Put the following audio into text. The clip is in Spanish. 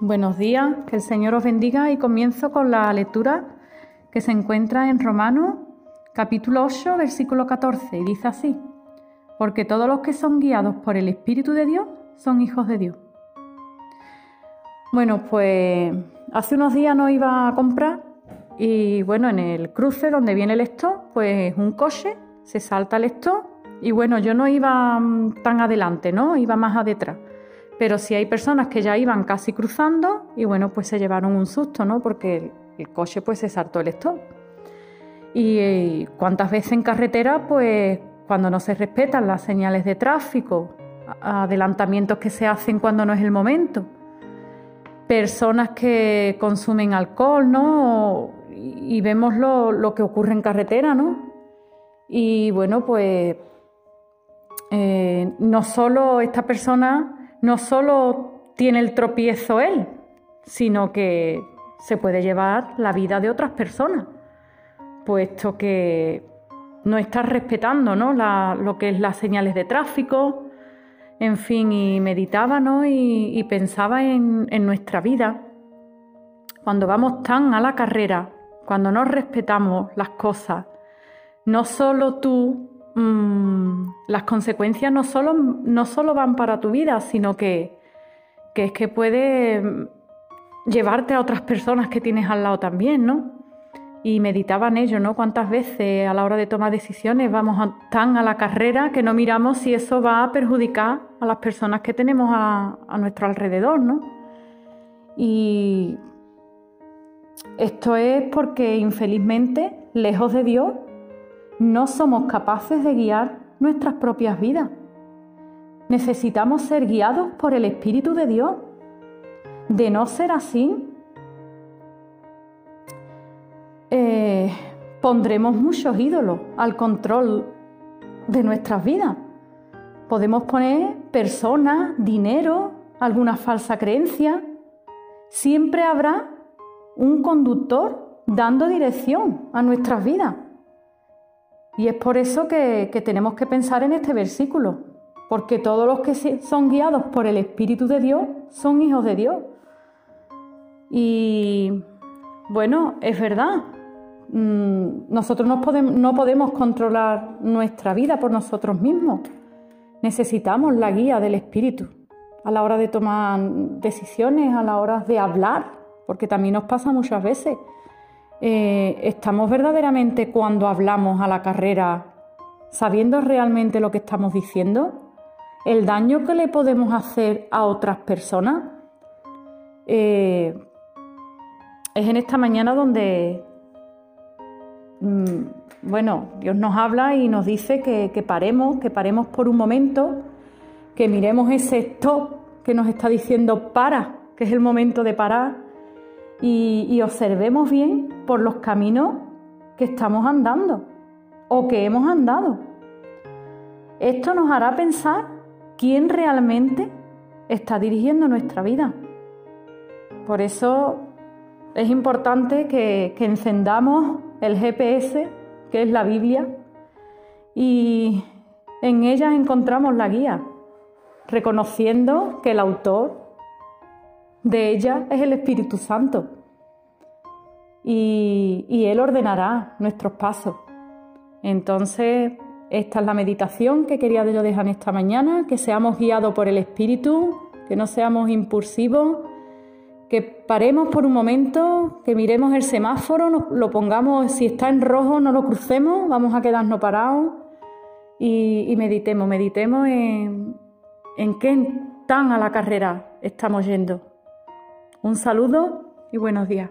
Buenos días, que el Señor os bendiga y comienzo con la lectura que se encuentra en Romanos capítulo 8, versículo 14 y dice así, porque todos los que son guiados por el Espíritu de Dios son hijos de Dios. Bueno, pues hace unos días no iba a comprar y bueno, en el cruce donde viene el stop, pues un coche se salta el stop y bueno, yo no iba mm, tan adelante, ¿no? Iba más a. Pero sí hay personas que ya iban casi cruzando y bueno, pues se llevaron un susto, ¿no? Porque el, coche pues se saltó el stop. Y, y cuántas veces en carretera, pues cuando no se respetan las señales de tráfico, adelantamientos que se hacen cuando no es el momento, personas que consumen alcohol, ¿no? Y vemos lo, que ocurre en carretera, ¿no? Y bueno, pues eh, no solo esta persona, no solo tiene el tropiezo él, sino que se puede llevar la vida de otras personas, puesto que no está respetando ¿no? lo que es las señales de tráfico, en fin, y meditaba ¿no? y, pensaba en, nuestra vida. Cuando vamos tan a la carrera, cuando no respetamos las cosas, no solo tú, mm, las consecuencias no solo, no solo van para tu vida, sino que, que es que puede llevarte a otras personas que tienes al lado también, ¿no? y meditaba en ello, ¿no? Cuántas veces a la hora de tomar decisiones vamos tan a la carrera que no miramos si eso va a perjudicar a las personas que tenemos a, nuestro alrededor, ¿no? Y esto es porque infelizmente, lejos de Dios, no somos capaces de guiar nuestras propias vidas. Necesitamos ser guiados por el Espíritu de Dios. De no ser así, eh, pondremos muchos ídolos al control de nuestras vidas. Podemos poner personas, dinero, alguna falsa creencia. Siempre habrá un conductor dando dirección a nuestras vidas. Y es por eso que, tenemos que pensar en este versículo, porque todos los que son guiados por el Espíritu de Dios son hijos de Dios. Y bueno, es verdad, Mm, nosotros no podemos, no podemos controlar nuestra vida por nosotros mismos. Necesitamos la guía del Espíritu a la hora de tomar decisiones, a la hora de hablar, porque también nos pasa muchas veces. Eh, ¿Estamos verdaderamente cuando hablamos a la carrera sabiendo realmente lo que estamos diciendo? ¿El daño que le podemos hacer a otras personas? Eh, es en esta mañana donde Mm, bueno, Dios nos habla y nos dice que, paremos, que paremos por un momento, que miremos ese stop que nos está diciendo para, que es el momento de parar, y, observemos bien por los caminos que estamos andando o que hemos andado. Esto nos hará pensar quién realmente está dirigiendo nuestra vida. Por eso es importante que, encendamos el GPS, que es la Biblia, y en ella encontramos la guía, reconociendo que el autor de ella es el Espíritu Santo. Y, y, Él ordenará nuestros pasos. Entonces, esta es la meditación que quería yo dejar esta mañana, que seamos guiados por el Espíritu, que no seamos impulsivos, que paremos por un momento, que miremos el semáforo, lo pongamos, si está en rojo no lo crucemos, vamos a quedarnos parados y, meditemos, meditemos en, en qué tan a la carrera estamos yendo. Un saludo y buenos días.